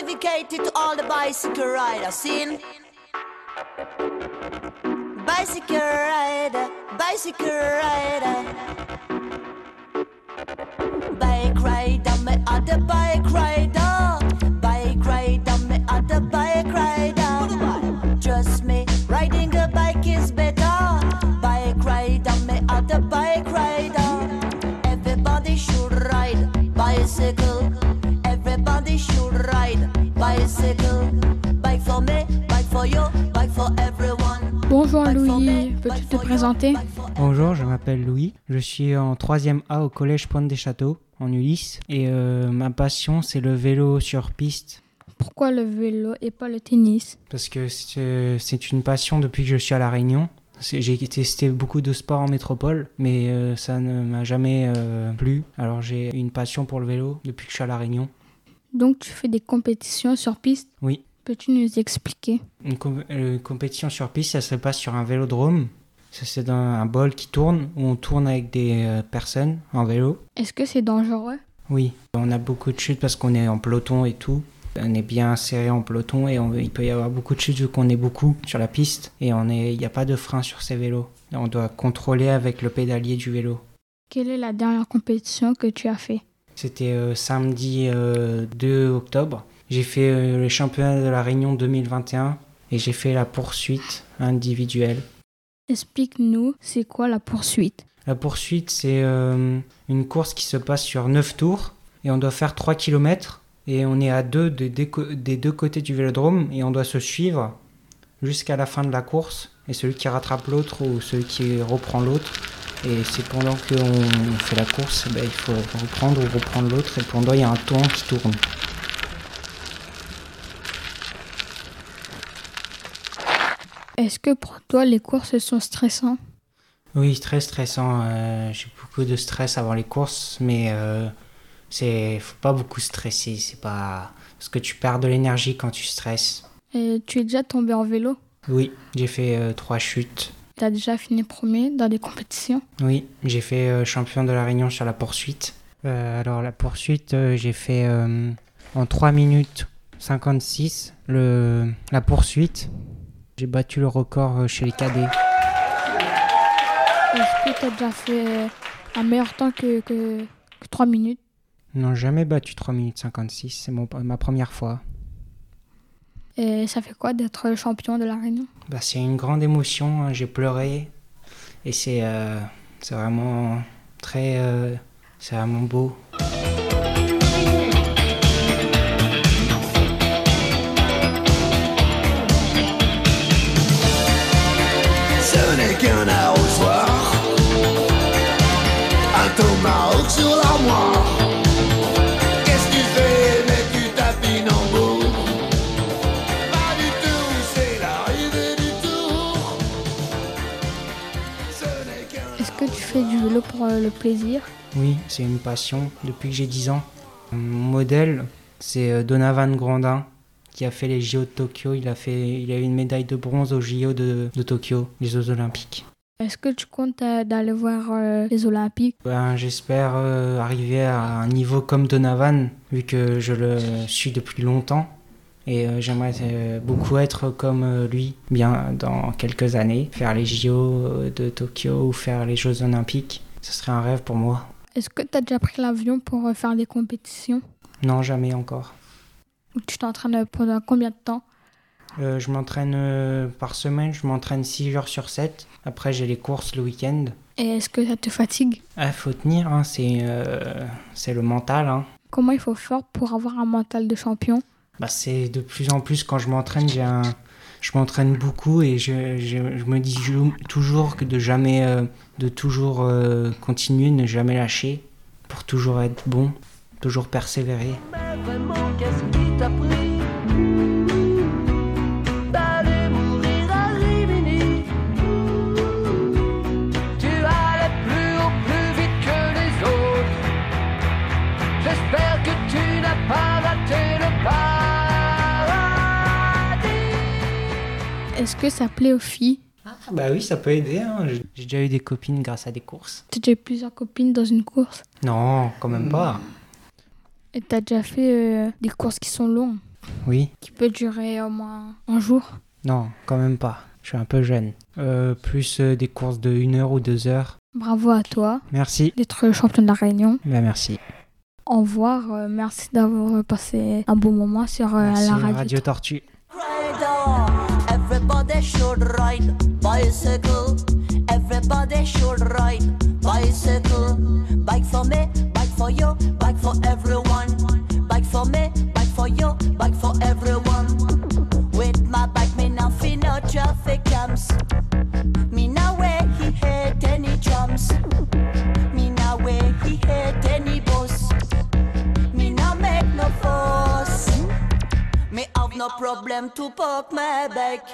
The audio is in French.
dedicated to all the bicycle riders. Seen? Bicycle rider, bicycle rider. Bike rider, me other bike rider. Bike rider, me other bike rider. Trust me, riding Bonjour Louis, peux-tu te présenter Bonjour, je m'appelle Louis. Je suis en 3e A au collège Pointe des Châteaux, en Ulysse. Et euh, ma passion, c'est le vélo sur piste. Pourquoi le vélo et pas le tennis? Parce que c'est une passion depuis que je suis à La Réunion. J'ai testé beaucoup de sports en métropole, mais euh, ça ne m'a jamais euh, plu. Alors j'ai une passion pour le vélo depuis que je suis à La Réunion. Donc tu fais des compétitions sur piste? Oui. Peux-tu nous expliquer? Une com- euh, compétition sur piste, ça se passe sur un vélodrome? Ça, C'est dans un bol qui tourne, où on tourne avec des euh, personnes en vélo. Est-ce que c'est dangereux? Oui, on a beaucoup de chutes parce qu'on est en peloton et tout. On est bien serré en peloton et on- il peut y avoir beaucoup de chutes vu qu'on est beaucoup sur la piste et on est, il n'y a pas de frein sur ces vélos. On doit contrôler avec le pédalier du vélo. Quelle est la dernière compétition que tu as fait? C'était euh, samedi euh, 2 octobre. J'ai fait euh, le championnat de la Réunion 2021 et j'ai fait la poursuite individuelle. Explique-nous, c'est quoi la poursuite? La poursuite, c'est euh, une course qui se passe sur 9 tours et on doit faire 3 km et on est à deux des deux côtés du vélodrome et on doit se suivre jusqu'à la fin de la course et celui qui rattrape l'autre ou celui qui reprend l'autre. Et c'est pendant qu'on fait la course, eh ben, il faut reprendre ou reprendre l'autre et pendant il y a un tour qui tourne. Est-ce que pour toi les courses sont stressantes? Oui, très stressant. euh, J'ai beaucoup de stress avant les courses, mais euh, c'est faut pas beaucoup stresser. C'est pas parce que tu perds de l'énergie quand tu stresses. Et Tu es déjà tombé en vélo? Oui, j'ai fait euh, trois chutes. Tu as déjà fini premier dans des compétitions? Oui, j'ai fait euh, champion de la Réunion sur la poursuite. Euh, alors la poursuite, j'ai fait en 3 minutes 56 le, la poursuite. J'ai battu le record euh, chez les cadets. Est-ce que tu as déjà fait un meilleur temps que, que, que 3 minutes? Non, jamais battu 3 minutes 56, c'est ma première fois. Et ça fait quoi d'être champion de la Réunion Bah, c'est une grande émotion, hein, j'ai pleuré et c'est euh, vraiment très euh, c'est vraiment beau. Vélo pour euh, le plaisir Oui, c'est une passion depuis que j'ai 10 ans. Mon modèle, c'est euh, Donovan Grandin qui a fait les JO de Tokyo. Il a, fait, il a eu une médaille de bronze aux JO de, de Tokyo, les Jeux Olympiques. Est-ce que tu comptes euh, d'aller voir euh, les Olympiques? Ben, J'espère euh, arriver à un niveau comme Donovan, vu que je le suis depuis longtemps. Et j'aimerais beaucoup être comme lui, bien dans quelques années, faire les JO de Tokyo ou faire les Jeux Olympiques. Ce serait un rêve pour moi. Est-ce que tu as déjà pris l'avion pour euh, faire des compétitions? Non, jamais encore. Tu t'entraînes pendant combien de temps? Euh, je m'entraîne euh, par semaine, je m'entraîne 6 jours sur 7. Après, j'ai les courses le week-end. Et est-ce que ça te fatigue? Il faut tenir, hein, c'est euh, c'est le mental. Hein. Comment il faut faire pour avoir un mental de champion? Bah, c'est de plus en plus quand je m'entraîne, j'ai un... je m'entraîne beaucoup et je, me dis jou- toujours que de jamais, euh, de toujours euh, continuer, ne jamais lâcher, pour toujours être bon, toujours persévérer. Est-ce que ça plaît aux filles Ah, bah oui, ça peut aider. hein. J'ai déjà eu des copines grâce à des courses. Tu as déjà eu plusieurs copines dans une course Non, quand même pas. Et tu as déjà fait euh, des courses qui sont longues Oui qui peut durer au moins un jour. Non, quand même pas. Je suis un peu jeune. Euh, plus euh, des courses de 1 heure ou 2 heures. Bravo à toi Merci. d'être champion de la Réunion. Ben merci. Au revoir, merci d'avoir passé un bon moment sur la radio. Radio Tortue. Everybody should ride bicycle. Everybody should ride bicycle. Bike for me, bike for you, bike for everyone. Bike for me, bike for you, bike for everyone. With my bike, me now feel no traffic jams. Me now way he hate any jumps. Me now way he hate any bus. Me now make no fuss. Me have no problem to park my bike.